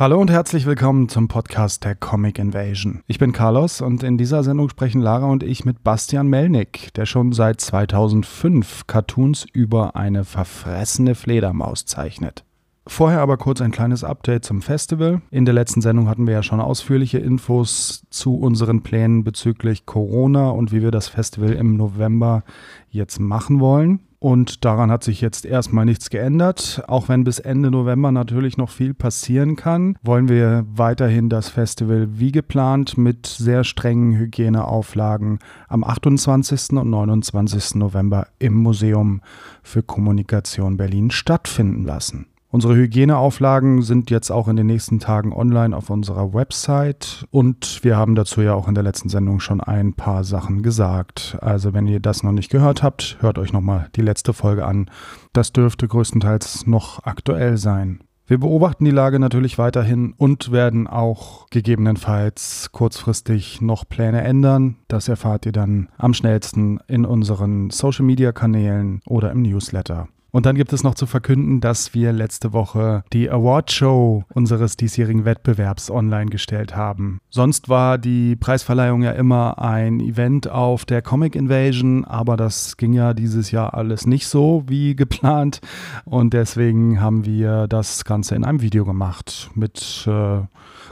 Hallo und herzlich willkommen zum Podcast der Comic Invasion. Ich bin Carlos und in dieser Sendung sprechen Lara und ich mit Bastian Melnick, der schon seit 2005 Cartoons über eine verfressene Fledermaus zeichnet. Vorher aber kurz ein kleines Update zum Festival. In der letzten Sendung hatten wir ja schon ausführliche Infos zu unseren Plänen bezüglich Corona und wie wir das Festival im November jetzt machen wollen. Und daran hat sich jetzt erstmal nichts geändert. Auch wenn bis Ende November natürlich noch viel passieren kann, wollen wir weiterhin das Festival wie geplant mit sehr strengen Hygieneauflagen am 28. und 29. November im Museum für Kommunikation Berlin stattfinden lassen. Unsere Hygieneauflagen sind jetzt auch in den nächsten Tagen online auf unserer Website und wir haben dazu ja auch in der letzten Sendung schon ein paar Sachen gesagt. Also wenn ihr das noch nicht gehört habt, hört euch nochmal die letzte Folge an. Das dürfte größtenteils noch aktuell sein. Wir beobachten die Lage natürlich weiterhin und werden auch gegebenenfalls kurzfristig noch Pläne ändern. Das erfahrt ihr dann am schnellsten in unseren Social-Media-Kanälen oder im Newsletter. Und dann gibt es noch zu verkünden, dass wir letzte Woche die Award-Show unseres diesjährigen Wettbewerbs online gestellt haben. Sonst war die Preisverleihung ja immer ein Event auf der Comic Invasion, aber das ging ja dieses Jahr alles nicht so wie geplant. Und deswegen haben wir das Ganze in einem Video gemacht mit äh,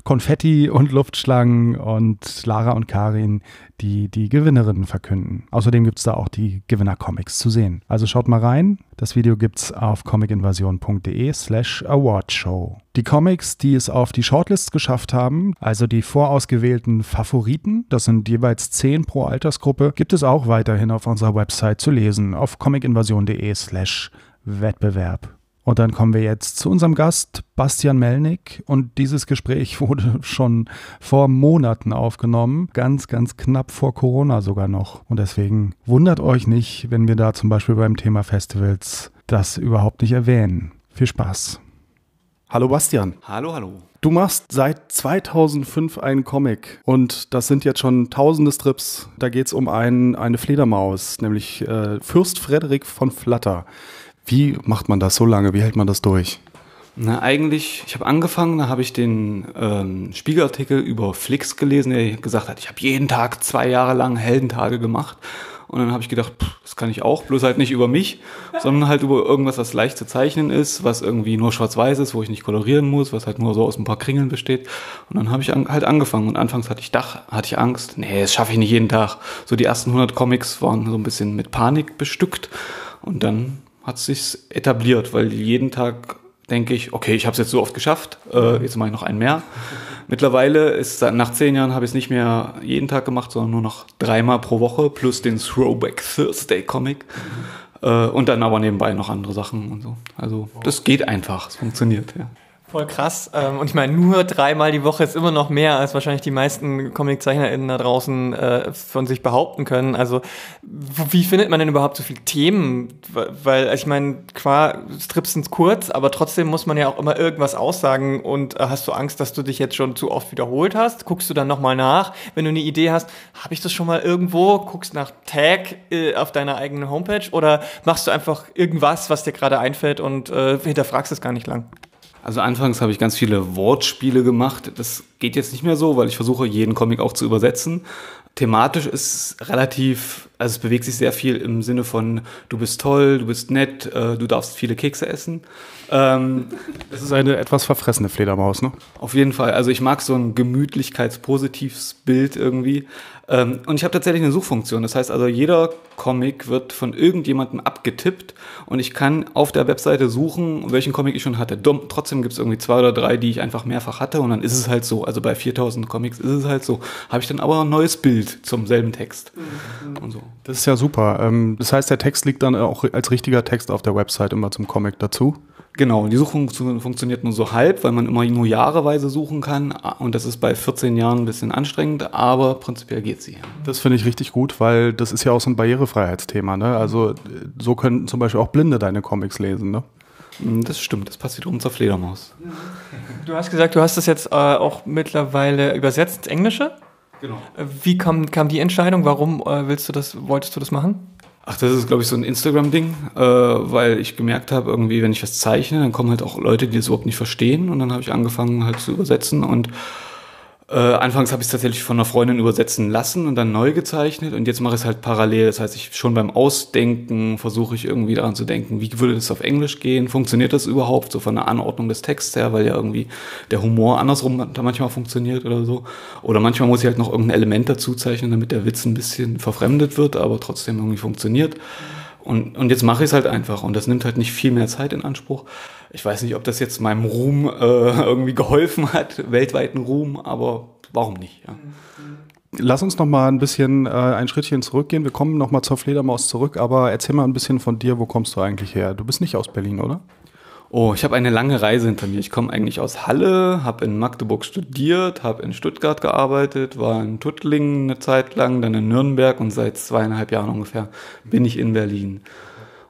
Konfetti und Luftschlangen und Lara und Karin, die die Gewinnerinnen verkünden. Außerdem gibt es da auch die Gewinner-Comics zu sehen. Also schaut mal rein. Das Video gibt es auf comicinvasion.de slash awardshow. Die Comics, die es auf die Shortlists geschafft haben, also die vorausgewählten Favoriten, das sind jeweils 10 pro Altersgruppe, gibt es auch weiterhin auf unserer Website zu lesen auf comicinvasion.de slash Wettbewerb. Und dann kommen wir jetzt zu unserem Gast Bastian Melnick. Und dieses Gespräch wurde schon vor Monaten aufgenommen, ganz, ganz knapp vor Corona sogar noch. Und deswegen wundert euch nicht, wenn wir da zum Beispiel beim Thema Festivals das überhaupt nicht erwähnen. Viel Spaß. Hallo Bastian. Hallo, hallo. Du machst seit 2005 einen Comic und das sind jetzt schon tausende Strips. Da geht es um ein, eine Fledermaus, nämlich äh, Fürst Frederik von Flatter. Wie macht man das so lange? Wie hält man das durch? Na, eigentlich, ich habe angefangen, da habe ich den ähm, Spiegelartikel über Flix gelesen, der gesagt hat, ich habe jeden Tag zwei Jahre lang Heldentage gemacht. Und dann habe ich gedacht, pff, das kann ich auch, bloß halt nicht über mich, sondern halt über irgendwas, was leicht zu zeichnen ist, was irgendwie nur schwarz-weiß ist, wo ich nicht kolorieren muss, was halt nur so aus ein paar Kringeln besteht. Und dann habe ich an, halt angefangen. Und anfangs hatte ich Dach, hatte ich Angst. Nee, das schaffe ich nicht jeden Tag. So die ersten 100 Comics waren so ein bisschen mit Panik bestückt. Und dann hat sich etabliert, weil jeden Tag denke ich, okay, ich habe es jetzt so oft geschafft, äh, jetzt mache ich noch einen mehr. Mittlerweile ist nach zehn Jahren habe ich es nicht mehr jeden Tag gemacht, sondern nur noch dreimal pro Woche plus den Throwback Thursday Comic. Mhm. Äh, und dann aber nebenbei noch andere Sachen und so. Also das geht einfach, es funktioniert, ja. Voll krass. Ähm, und ich meine, nur dreimal die Woche ist immer noch mehr, als wahrscheinlich die meisten ComiczeichnerInnen da draußen äh, von sich behaupten können. Also, wie findet man denn überhaupt so viele Themen? Weil, ich meine, klar, Strips sind kurz, aber trotzdem muss man ja auch immer irgendwas aussagen. Und äh, hast du Angst, dass du dich jetzt schon zu oft wiederholt hast? Guckst du dann nochmal nach? Wenn du eine Idee hast, habe ich das schon mal irgendwo? Guckst nach Tag äh, auf deiner eigenen Homepage? Oder machst du einfach irgendwas, was dir gerade einfällt und hinterfragst es gar nicht lang? Also anfangs habe ich ganz viele Wortspiele gemacht. Das geht jetzt nicht mehr so, weil ich versuche, jeden Comic auch zu übersetzen. Thematisch ist es relativ, also es bewegt sich sehr viel im Sinne von, du bist toll, du bist nett, äh, du darfst viele Kekse essen. Ähm, es ist eine etwas verfressene Fledermaus, ne? Auf jeden Fall. Also ich mag so ein gemütlichkeitspositives Bild irgendwie. Ähm, und ich habe tatsächlich eine Suchfunktion. Das heißt also, jeder Comic wird von irgendjemandem abgetippt und ich kann auf der Webseite suchen, welchen Comic ich schon hatte. Trotzdem gibt es irgendwie zwei oder drei, die ich einfach mehrfach hatte und dann ist es halt so. Also bei 4000 Comics ist es halt so. Habe ich dann aber ein neues Bild zum selben Text. Mhm. Und so. Das ist ja super. Ähm, das heißt, der Text liegt dann auch als richtiger Text auf der Website immer zum Comic dazu? Genau, die Suchung funktioniert nur so halb, weil man immer nur jahreweise suchen kann. Und das ist bei 14 Jahren ein bisschen anstrengend, aber prinzipiell geht sie. Das finde ich richtig gut, weil das ist ja auch so ein Barrierefreiheitsthema. Ne? Also so können zum Beispiel auch Blinde deine Comics lesen. Ne? Hm, das stimmt, das passt wiederum zur Fledermaus. Du hast gesagt, du hast das jetzt äh, auch mittlerweile übersetzt ins Englische. Genau. Wie kam, kam die Entscheidung? Warum äh, willst du das, wolltest du das machen? Ach, das ist, glaube ich, so ein Instagram-Ding, äh, weil ich gemerkt habe, irgendwie, wenn ich was zeichne, dann kommen halt auch Leute, die das überhaupt nicht verstehen. Und dann habe ich angefangen, halt zu übersetzen und äh, anfangs habe ich es tatsächlich von einer Freundin übersetzen lassen und dann neu gezeichnet und jetzt mache ich es halt parallel. Das heißt, ich schon beim Ausdenken versuche ich irgendwie daran zu denken, wie würde das auf Englisch gehen? Funktioniert das überhaupt so von der Anordnung des Texts her, weil ja irgendwie der Humor andersrum da manchmal funktioniert oder so. Oder manchmal muss ich halt noch irgendein Element dazu zeichnen, damit der Witz ein bisschen verfremdet wird, aber trotzdem irgendwie funktioniert. Und, und jetzt mache ich es halt einfach und das nimmt halt nicht viel mehr Zeit in Anspruch. Ich weiß nicht, ob das jetzt meinem Ruhm äh, irgendwie geholfen hat, weltweiten Ruhm, aber warum nicht? Ja. Lass uns noch mal ein bisschen äh, ein Schrittchen zurückgehen. Wir kommen noch mal zur Fledermaus zurück, aber erzähl mal ein bisschen von dir. Wo kommst du eigentlich her? Du bist nicht aus Berlin, oder? Oh, ich habe eine lange Reise hinter mir. Ich komme eigentlich aus Halle, habe in Magdeburg studiert, habe in Stuttgart gearbeitet, war in Tuttlingen eine Zeit lang, dann in Nürnberg und seit zweieinhalb Jahren ungefähr bin ich in Berlin.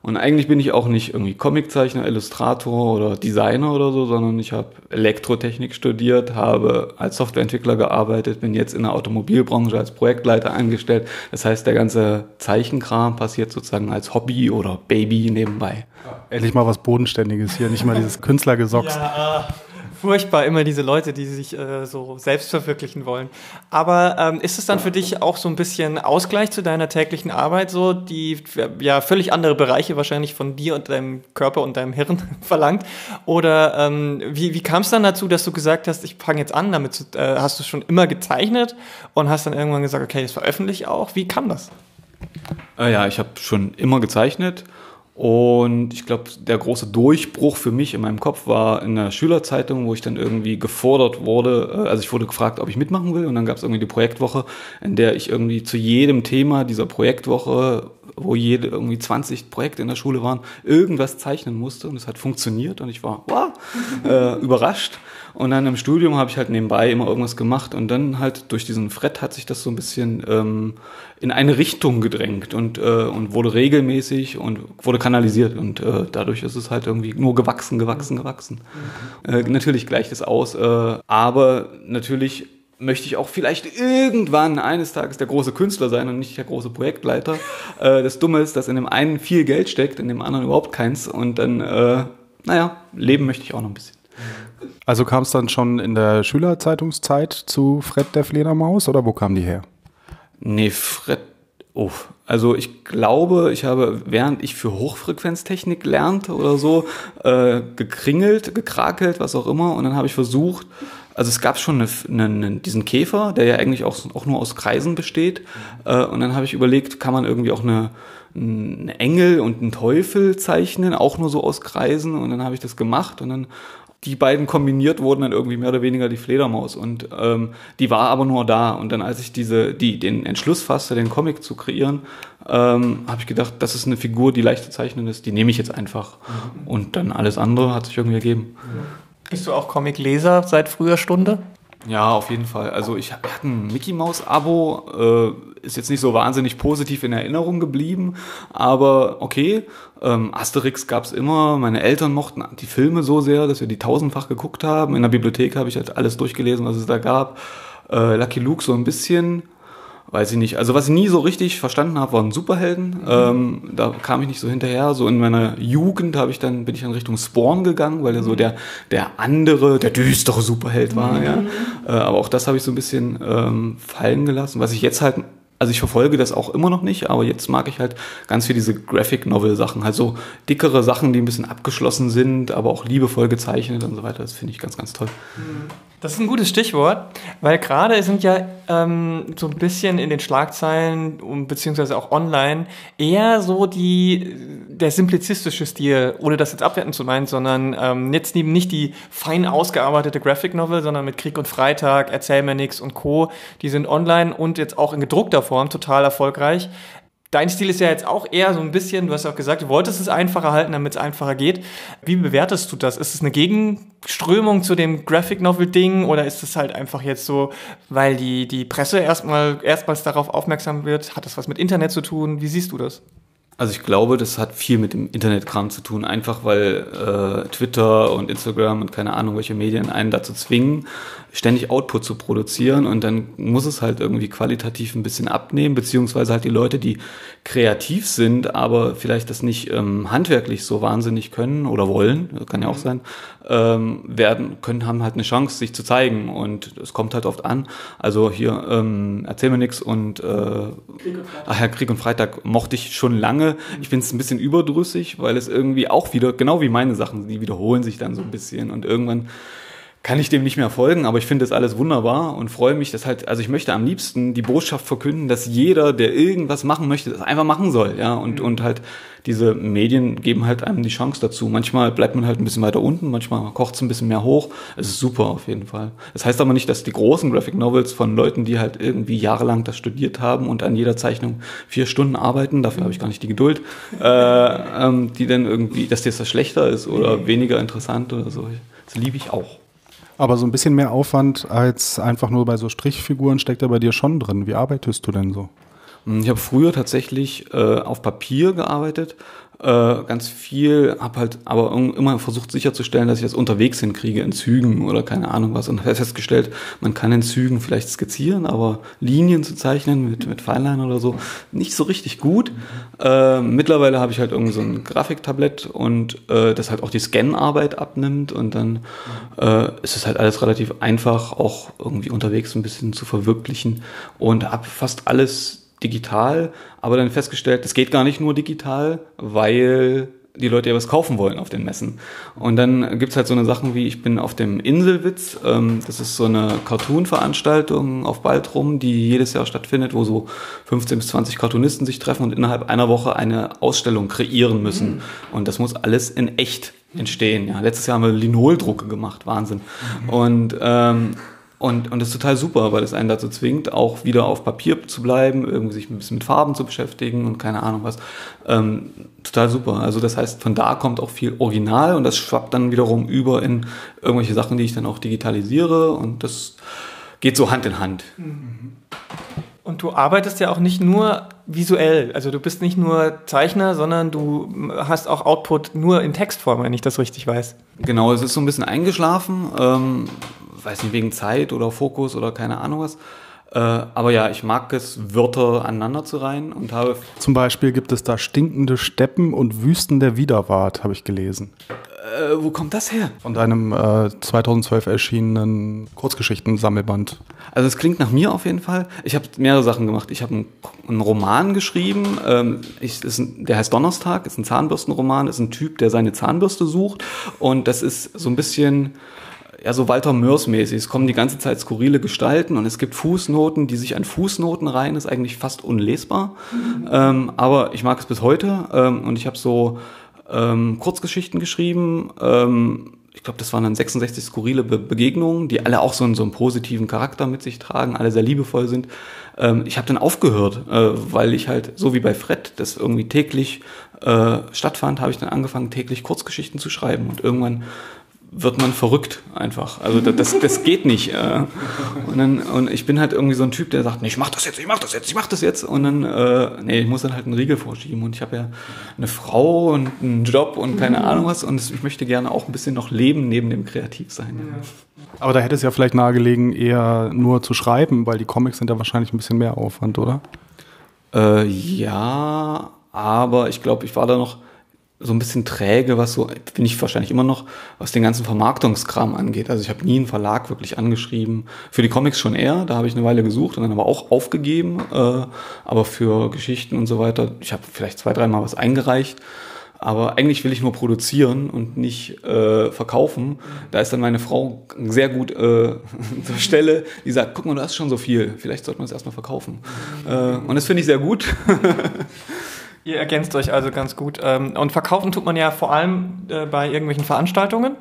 Und eigentlich bin ich auch nicht irgendwie Comiczeichner, Illustrator oder Designer oder so, sondern ich habe Elektrotechnik studiert, habe als Softwareentwickler gearbeitet, bin jetzt in der Automobilbranche als Projektleiter eingestellt. Das heißt, der ganze Zeichenkram passiert sozusagen als Hobby oder Baby nebenbei. Endlich mal was Bodenständiges hier, nicht mal dieses Künstlergesocks. Ja, furchtbar, immer diese Leute, die sich äh, so selbst verwirklichen wollen. Aber ähm, ist es dann für dich auch so ein bisschen Ausgleich zu deiner täglichen Arbeit, so die ja völlig andere Bereiche wahrscheinlich von dir und deinem Körper und deinem Hirn verlangt? Oder ähm, wie, wie kam es dann dazu, dass du gesagt hast, ich fange jetzt an, damit zu, äh, hast du schon immer gezeichnet und hast dann irgendwann gesagt, okay, das veröffentliche ich auch. Wie kam das? Äh, ja, ich habe schon immer gezeichnet und ich glaube, der große Durchbruch für mich in meinem Kopf war in der Schülerzeitung, wo ich dann irgendwie gefordert wurde, äh, also ich wurde gefragt, ob ich mitmachen will. Und dann gab es irgendwie die Projektwoche, in der ich irgendwie zu jedem Thema dieser Projektwoche, wo jede irgendwie 20 Projekte in der Schule waren, irgendwas zeichnen musste. Und es hat funktioniert und ich war wow, äh, überrascht. Und dann im Studium habe ich halt nebenbei immer irgendwas gemacht und dann halt durch diesen Fred hat sich das so ein bisschen ähm, in eine Richtung gedrängt und, äh, und wurde regelmäßig und wurde kanalisiert und äh, dadurch ist es halt irgendwie nur gewachsen, gewachsen, gewachsen. Mhm. Äh, natürlich gleicht es aus, äh, aber natürlich möchte ich auch vielleicht irgendwann eines Tages der große Künstler sein und nicht der große Projektleiter. Äh, das Dumme ist, dass in dem einen viel Geld steckt, in dem anderen überhaupt keins und dann, äh, naja, leben möchte ich auch noch ein bisschen. Also kam es dann schon in der Schülerzeitungszeit zu Fred der Fledermaus oder wo kam die her? Nee, Fred. Oh, also ich glaube, ich habe, während ich für Hochfrequenztechnik lernte oder so, äh, gekringelt, gekrakelt, was auch immer. Und dann habe ich versucht, also es gab schon eine, eine, diesen Käfer, der ja eigentlich auch, auch nur aus Kreisen besteht. Äh, und dann habe ich überlegt, kann man irgendwie auch eine, eine Engel und einen Teufel zeichnen, auch nur so aus Kreisen. Und dann habe ich das gemacht und dann die beiden kombiniert wurden dann irgendwie mehr oder weniger die Fledermaus. Und ähm, die war aber nur da. Und dann als ich diese die den Entschluss fasste den Comic zu kreieren ähm, habe ich gedacht das ist eine Figur die leicht zu zeichnen ist. Die nehme ich jetzt einfach. Mhm. und dann alles andere hat sich irgendwie ergeben. Bist du auch Comicleser seit früher Stunde ja, auf jeden Fall. Also ich hatte ein Mickey Mouse Abo, äh, ist jetzt nicht so wahnsinnig positiv in Erinnerung geblieben, aber okay. Ähm, Asterix gab's immer. Meine Eltern mochten die Filme so sehr, dass wir die tausendfach geguckt haben. In der Bibliothek habe ich halt alles durchgelesen, was es da gab. Äh, Lucky Luke so ein bisschen weiß ich nicht. Also was ich nie so richtig verstanden habe, waren Superhelden. Mhm. Ähm, da kam ich nicht so hinterher. So in meiner Jugend habe ich dann bin ich in Richtung Spawn gegangen, weil er so mhm. der der andere, der düstere Superheld war. Mhm. Ja. Äh, aber auch das habe ich so ein bisschen ähm, fallen gelassen. Was ich jetzt halt also ich verfolge das auch immer noch nicht, aber jetzt mag ich halt ganz viel diese Graphic Novel Sachen, halt so dickere Sachen, die ein bisschen abgeschlossen sind, aber auch liebevoll gezeichnet und so weiter. Das finde ich ganz, ganz toll. Mhm. Das ist ein gutes Stichwort, weil gerade sind ja ähm, so ein bisschen in den Schlagzeilen und beziehungsweise auch online eher so die der simplizistische Stil, ohne das jetzt abwerten zu meinen, sondern ähm, jetzt eben nicht die fein ausgearbeitete Graphic Novel, sondern mit Krieg und Freitag, Erzähl mir nix und Co. Die sind online und jetzt auch in gedruckter Form total erfolgreich. Dein Stil ist ja jetzt auch eher so ein bisschen, du hast auch gesagt, du wolltest es einfacher halten, damit es einfacher geht. Wie bewertest du das? Ist es eine Gegenströmung zu dem Graphic Novel Ding oder ist es halt einfach jetzt so, weil die, die Presse erstmal, erstmals darauf aufmerksam wird? Hat das was mit Internet zu tun? Wie siehst du das? Also ich glaube, das hat viel mit dem Internetkram zu tun, einfach weil äh, Twitter und Instagram und keine Ahnung, welche Medien einen dazu zwingen, ständig Output zu produzieren und dann muss es halt irgendwie qualitativ ein bisschen abnehmen, beziehungsweise halt die Leute, die kreativ sind, aber vielleicht das nicht ähm, handwerklich so wahnsinnig können oder wollen, kann ja auch sein, ähm, werden, können, haben halt eine Chance, sich zu zeigen. Und es kommt halt oft an. Also hier, ähm, erzähl mir nix und, äh, Krieg und ach ja, Krieg und Freitag mochte ich schon lange. Ich bin es ein bisschen überdrüssig, weil es irgendwie auch wieder, genau wie meine Sachen, die wiederholen sich dann so ein bisschen. Und irgendwann kann ich dem nicht mehr folgen, aber ich finde das alles wunderbar und freue mich, dass halt, also ich möchte am liebsten die Botschaft verkünden, dass jeder, der irgendwas machen möchte, das einfach machen soll, ja, und, mhm. und halt diese Medien geben halt einem die Chance dazu. Manchmal bleibt man halt ein bisschen weiter unten, manchmal kocht es ein bisschen mehr hoch. Es ist super auf jeden Fall. Das heißt aber nicht, dass die großen Graphic Novels von Leuten, die halt irgendwie jahrelang das studiert haben und an jeder Zeichnung vier Stunden arbeiten, dafür habe ich gar nicht die Geduld, äh, ähm, die dann irgendwie, dass das schlechter ist oder weniger interessant oder so. Das liebe ich auch. Aber so ein bisschen mehr Aufwand als einfach nur bei so Strichfiguren steckt da bei dir schon drin. Wie arbeitest du denn so? Ich habe früher tatsächlich äh, auf Papier gearbeitet, äh, ganz viel, habe halt aber immer versucht sicherzustellen, dass ich das unterwegs hinkriege in Zügen oder keine Ahnung was und festgestellt, man kann in Zügen vielleicht skizzieren, aber Linien zu zeichnen mit, mit Feinlein oder so, nicht so richtig gut. Äh, mittlerweile habe ich halt irgendwie so ein Grafiktablett und äh, das halt auch die Scanarbeit abnimmt und dann äh, ist es halt alles relativ einfach, auch irgendwie unterwegs ein bisschen zu verwirklichen und habe fast alles digital, aber dann festgestellt, das geht gar nicht nur digital, weil die Leute ja was kaufen wollen auf den Messen. Und dann gibt's halt so eine Sachen wie, ich bin auf dem Inselwitz, ähm, das ist so eine Cartoon-Veranstaltung auf Baltrum, die jedes Jahr stattfindet, wo so 15 bis 20 Cartoonisten sich treffen und innerhalb einer Woche eine Ausstellung kreieren müssen. Mhm. Und das muss alles in echt entstehen. Ja, letztes Jahr haben wir Linoldrucke gemacht, Wahnsinn. Mhm. Und ähm, und, und das ist total super, weil es einen dazu zwingt, auch wieder auf Papier zu bleiben, irgendwie sich ein bisschen mit Farben zu beschäftigen und keine Ahnung was. Ähm, total super. Also das heißt, von da kommt auch viel Original und das schwappt dann wiederum über in irgendwelche Sachen, die ich dann auch digitalisiere und das geht so Hand in Hand. Und du arbeitest ja auch nicht nur visuell, also du bist nicht nur Zeichner, sondern du hast auch Output nur in Textform, wenn ich das richtig weiß. Genau, es ist so ein bisschen eingeschlafen. Ähm, weiß nicht, wegen Zeit oder Fokus oder keine Ahnung was. Äh, aber ja, ich mag es, Wörter aneinander zu reihen und habe. Zum Beispiel gibt es da stinkende Steppen und Wüsten der Widerwart, habe ich gelesen. Äh, wo kommt das her? Von deinem äh, 2012 erschienenen Kurzgeschichten-Sammelband. Also es klingt nach mir auf jeden Fall. Ich habe mehrere Sachen gemacht. Ich habe einen, einen, Roman geschrieben. Ähm, ich, ein, der heißt Donnerstag, ist ein Zahnbürstenroman, ist ein Typ, der seine Zahnbürste sucht. Und das ist so ein bisschen ja so Walter Mörs mäßig. Es kommen die ganze Zeit skurrile Gestalten und es gibt Fußnoten, die sich an Fußnoten reihen, ist eigentlich fast unlesbar. Mhm. Ähm, aber ich mag es bis heute ähm, und ich habe so ähm, Kurzgeschichten geschrieben. Ähm, ich glaube, das waren dann 66 skurrile Be Begegnungen, die alle auch so einen, so einen positiven Charakter mit sich tragen, alle sehr liebevoll sind. Ähm, ich habe dann aufgehört, äh, weil ich halt, so wie bei Fred, das irgendwie täglich äh, stattfand, habe ich dann angefangen, täglich Kurzgeschichten zu schreiben. Und irgendwann wird man verrückt einfach. Also das, das geht nicht. Äh. Und, dann, und ich bin halt irgendwie so ein Typ, der sagt, nee, ich mach das jetzt, ich mach das jetzt, ich mach das jetzt. Und dann, äh, nee, ich muss dann halt einen Riegel vorschieben. Und ich habe ja eine Frau und einen Job und keine Ahnung was. Und ich möchte gerne auch ein bisschen noch leben neben dem Kreativsein. Aber da hätte es ja vielleicht nahegelegen, eher nur zu schreiben, weil die Comics sind ja wahrscheinlich ein bisschen mehr Aufwand, oder? Äh, ja, aber ich glaube, ich war da noch so ein bisschen träge, was so, bin ich wahrscheinlich immer noch, was den ganzen Vermarktungskram angeht. Also ich habe nie einen Verlag wirklich angeschrieben. Für die Comics schon eher, da habe ich eine Weile gesucht und dann aber auch aufgegeben. Äh, aber für Geschichten und so weiter, ich habe vielleicht zwei, dreimal was eingereicht. Aber eigentlich will ich nur produzieren und nicht äh, verkaufen. Da ist dann meine Frau sehr gut äh, zur Stelle, die sagt, guck mal, du hast schon so viel, vielleicht sollte man es erstmal verkaufen. Äh, und das finde ich sehr gut. Ihr ergänzt euch also ganz gut. Ähm, und verkaufen tut man ja vor allem äh, bei irgendwelchen Veranstaltungen.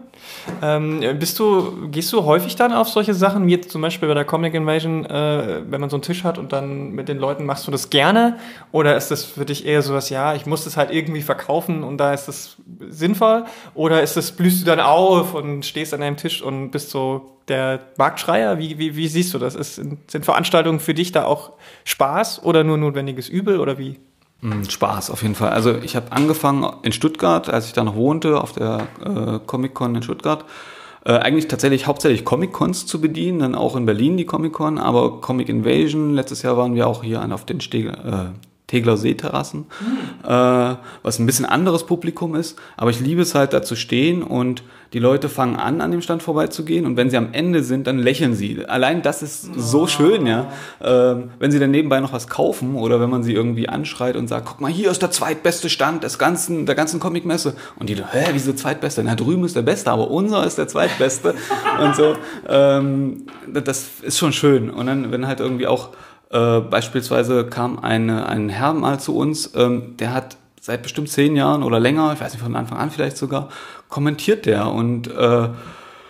Ähm, bist du, gehst du häufig dann auf solche Sachen, wie jetzt zum Beispiel bei der Comic Invasion, äh, wenn man so einen Tisch hat und dann mit den Leuten machst du das gerne? Oder ist das für dich eher so was, ja, ich muss das halt irgendwie verkaufen und da ist das sinnvoll? Oder ist das, blühst du dann auf und stehst an deinem Tisch und bist so der Marktschreier? Wie, wie, wie siehst du das? Ist, sind Veranstaltungen für dich da auch Spaß oder nur notwendiges Übel oder wie? Mm, Spaß auf jeden Fall. Also ich habe angefangen in Stuttgart, als ich da noch wohnte, auf der äh, Comic-Con in Stuttgart, äh, eigentlich tatsächlich hauptsächlich Comic-Cons zu bedienen, dann auch in Berlin die Comic-Con, aber Comic Invasion, letztes Jahr waren wir auch hier auf den Steg äh, Tegler Seeterrassen, mhm. äh, was ein bisschen anderes Publikum ist. Aber ich liebe es halt, da zu stehen und die Leute fangen an, an dem Stand vorbeizugehen und wenn sie am Ende sind, dann lächeln sie. Allein das ist so oh. schön, ja. Ähm, wenn sie dann nebenbei noch was kaufen oder wenn man sie irgendwie anschreit und sagt, guck mal, hier ist der zweitbeste Stand des ganzen, der ganzen Comicmesse. Und die, hä, wieso zweitbeste? Na, drüben ist der Beste, aber unser ist der zweitbeste. und so. Ähm, das ist schon schön. Und dann, wenn halt irgendwie auch äh, beispielsweise kam eine, ein Herr mal zu uns, ähm, der hat seit bestimmt zehn Jahren oder länger, ich weiß nicht, von Anfang an vielleicht sogar, kommentiert der und äh,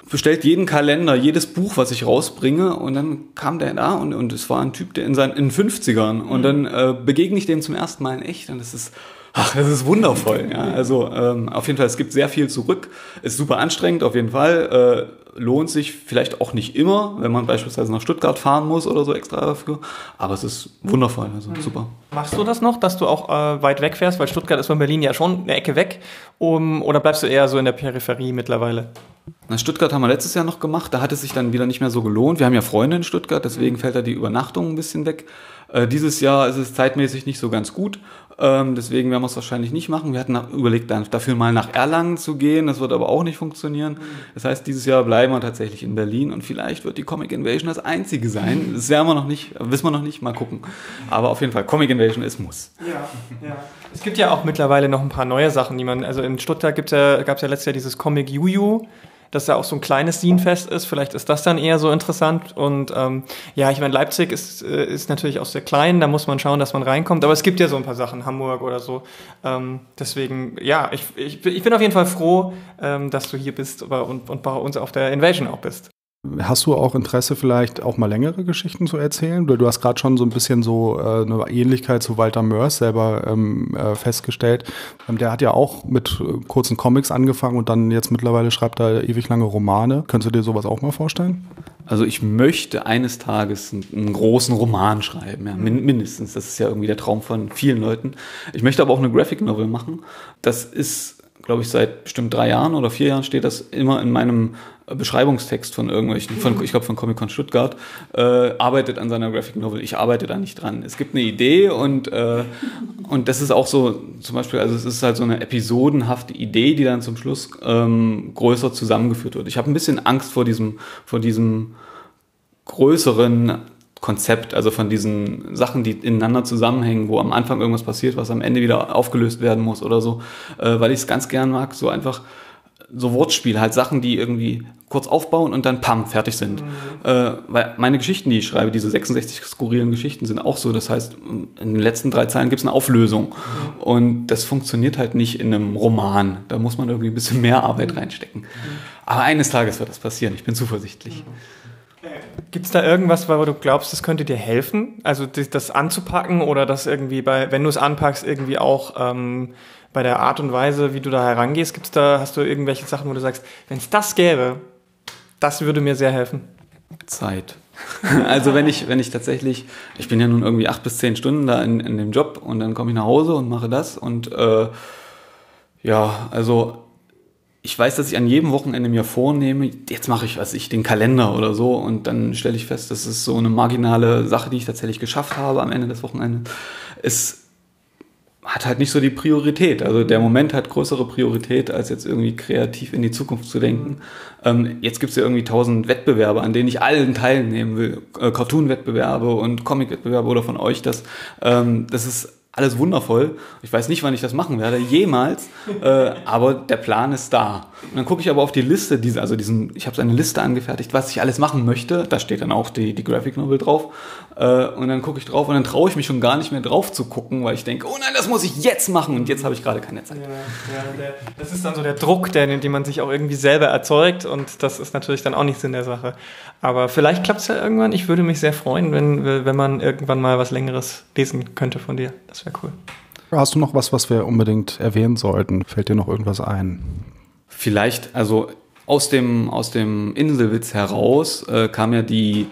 bestellt jeden Kalender, jedes Buch, was ich rausbringe und dann kam der da und, und es war ein Typ, der in seinen in 50ern und dann äh, begegne ich dem zum ersten Mal in echt und das ist Ach, das ist wundervoll. Ja. Also ähm, auf jeden Fall, es gibt sehr viel zurück. Ist super anstrengend, auf jeden Fall. Lohnt sich vielleicht auch nicht immer, wenn man beispielsweise nach Stuttgart fahren muss oder so extra dafür. Aber es ist wundervoll, also mhm. super. Machst du das noch, dass du auch äh, weit weg fährst? Weil Stuttgart ist von Berlin ja schon eine Ecke weg. Um, oder bleibst du eher so in der Peripherie mittlerweile? Na, Stuttgart haben wir letztes Jahr noch gemacht. Da hat es sich dann wieder nicht mehr so gelohnt. Wir haben ja Freunde in Stuttgart, deswegen fällt da die Übernachtung ein bisschen weg. Äh, dieses Jahr ist es zeitmäßig nicht so ganz gut. Ähm, deswegen werden wir es wahrscheinlich nicht machen. Wir hatten überlegt, dann dafür mal nach Erlangen zu gehen. Das wird aber auch nicht funktionieren. Das heißt, dieses Jahr bleiben wir tatsächlich in Berlin und vielleicht wird die Comic Invasion das einzige sein. Das werden wir noch nicht, wissen wir noch nicht. Mal gucken. Aber auf jeden Fall, Comic Invasion ist muss. Ja, ja. Es gibt ja auch mittlerweile noch ein paar neue Sachen, die man, also in Stuttgart ja, gab es ja letztes Jahr dieses Comic Juju dass da auch so ein kleines Scenefest ist. Vielleicht ist das dann eher so interessant. Und ähm, ja, ich meine, Leipzig ist, äh, ist natürlich auch sehr klein, da muss man schauen, dass man reinkommt. Aber es gibt ja so ein paar Sachen, Hamburg oder so. Ähm, deswegen, ja, ich, ich, ich bin auf jeden Fall froh, ähm, dass du hier bist und, und bei uns auf der Invasion auch bist. Hast du auch Interesse, vielleicht auch mal längere Geschichten zu erzählen? Du hast gerade schon so ein bisschen so äh, eine Ähnlichkeit zu Walter Mörs selber ähm, äh, festgestellt. Ähm, der hat ja auch mit äh, kurzen Comics angefangen und dann jetzt mittlerweile schreibt er ewig lange Romane. Könntest du dir sowas auch mal vorstellen? Also ich möchte eines Tages einen, großen Roman schreiben, ja, min mindestens. Das ist ja irgendwie der Traum von vielen Leuten. Ich möchte aber auch eine Graphic Novel machen. Das ist glaube ich, seit bestimmt drei Jahren oder vier Jahren steht das immer in meinem Beschreibungstext von irgendwelchen, von, ich glaube von Comic Con Stuttgart, äh, arbeitet an seiner Graphic Novel. Ich arbeite da nicht dran. Es gibt eine Idee und, äh, und das ist auch so, zum Beispiel, also es ist halt so eine episodenhafte Idee, die dann zum Schluss ähm, größer zusammengeführt wird. Ich habe ein bisschen Angst vor diesem, vor diesem größeren Konzept, also von diesen Sachen, die ineinander zusammenhängen, wo am Anfang irgendwas passiert, was am Ende wieder aufgelöst werden muss oder so, äh, weil ich es ganz gern mag, so einfach so Wortspiel, halt Sachen, die irgendwie kurz aufbauen und dann pam, fertig sind. Mhm. Äh, weil meine Geschichten, die ich schreibe, diese 66 skurrilen Geschichten sind auch so. Das heißt, in den letzten drei Zeilen gibt es eine Auflösung. Mhm. Und das funktioniert halt nicht in einem Roman. Da muss man irgendwie ein bisschen mehr Arbeit mhm. reinstecken. Mhm. Aber eines Tages wird das passieren. Ich bin zuversichtlich. Gibt es da irgendwas, wo du glaubst, das könnte dir helfen? Also das anzupacken oder das irgendwie bei, wenn du es anpackst, irgendwie auch ähm, bei der Art und Weise, wie du da herangehst, gibt's da, hast du irgendwelche Sachen, wo du sagst, wenn es das gäbe, das würde mir sehr helfen? Zeit. Also wenn ich, wenn ich tatsächlich, ich bin ja nun irgendwie acht bis zehn Stunden da in, in dem Job und dann komme ich nach Hause und mache das und äh, ja, also ich weiß, dass ich an jedem Wochenende mir vornehme, jetzt mache ich, was ich, den Kalender oder so und dann stelle ich fest, das ist so eine marginale Sache, die ich tatsächlich geschafft habe am Ende des Wochenendes. Es hat halt nicht so die Priorität. Also der Moment hat größere Priorität, als jetzt irgendwie kreativ in die Zukunft zu denken. Ähm, jetzt gibt es ja irgendwie tausend Wettbewerbe, an denen ich allen teilnehmen will. Äh, Cartoon-Wettbewerbe und Comic-Wettbewerbe oder von euch das. Ähm, das ist alles wundervoll. Ich weiß nicht, wann ich das machen werde, jemals, äh, aber der Plan ist da. Und dann gucke ich aber auf die Liste, diese, also diesen, ich habe so eine Liste angefertigt, was ich alles machen möchte. Da steht dann auch die, die Graphic Novel drauf. Äh, und dann gucke ich drauf und dann traue ich mich schon gar nicht mehr drauf zu gucken, weil ich denke, oh nein, das muss ich jetzt machen und jetzt habe ich gerade keine Zeit. Ja, ja, der, das ist dann so der Druck, den, den man sich auch irgendwie selber erzeugt und das ist natürlich dann auch nichts in der Sache. Aber vielleicht klappt es ja irgendwann. Ich würde mich sehr freuen, wenn, wenn man irgendwann mal was Längeres lesen könnte von dir. Das wäre cool. Hast du noch was, was wir unbedingt erwähnen sollten? Fällt dir noch irgendwas ein? Vielleicht, also aus dem, aus dem Inselwitz heraus äh, kam ja die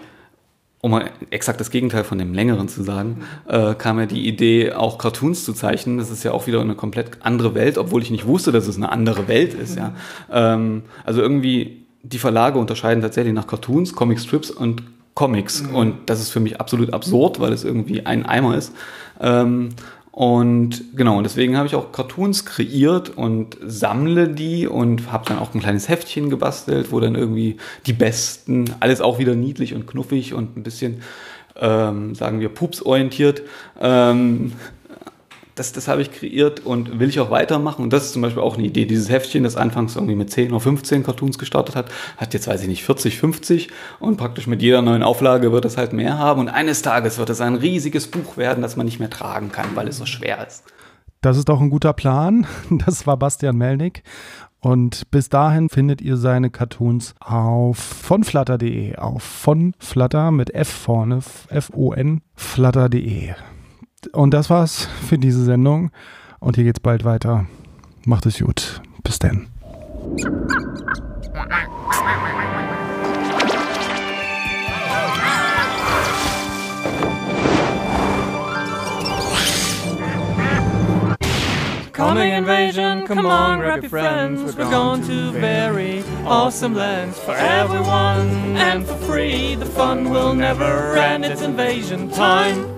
um mal exakt das Gegenteil von dem längeren zu sagen, äh, kam ja die Idee, auch Cartoons zu zeichnen. Das ist ja auch wieder eine komplett andere Welt, obwohl ich nicht wusste, dass es eine andere Welt ist. Ja. Ähm, also irgendwie die Verlage unterscheiden tatsächlich nach Cartoons, Comic Strips und Comics. Mhm. Und das ist für mich absolut absurd, weil es irgendwie ein Eimer ist. Ähm, und genau, und deswegen habe ich auch Cartoons kreiert und sammle die und habe dann auch ein kleines Heftchen gebastelt, wo dann irgendwie die besten, alles auch wieder niedlich und knuffig und ein bisschen, ähm, sagen wir, pupsorientiert, ähm, das, das habe ich kreiert und will ich auch weitermachen. Und das ist zum Beispiel auch eine Idee. Dieses Heftchen, das anfangs irgendwie mit 10 oder 15 Cartoons gestartet hat, hat jetzt, weiß ich nicht, 40, 50 und praktisch mit jeder neuen Auflage wird es halt mehr haben. Und eines Tages wird es ein riesiges Buch werden, das man nicht mehr tragen kann, weil es so schwer ist. Das ist doch ein guter Plan. Das war Bastian Melnick. Und bis dahin findet ihr seine Cartoons auf vonflutter.de, auf vonflutter mit F vorne, F-O-N, flutter.de. Und das war's für diese Sendung. Und hier geht's bald weiter. Macht es gut. Bis dann. Coming invasion, come on, grab your friends. We're going to very awesome lands for everyone and for free. The fun will never end, it's invasion time.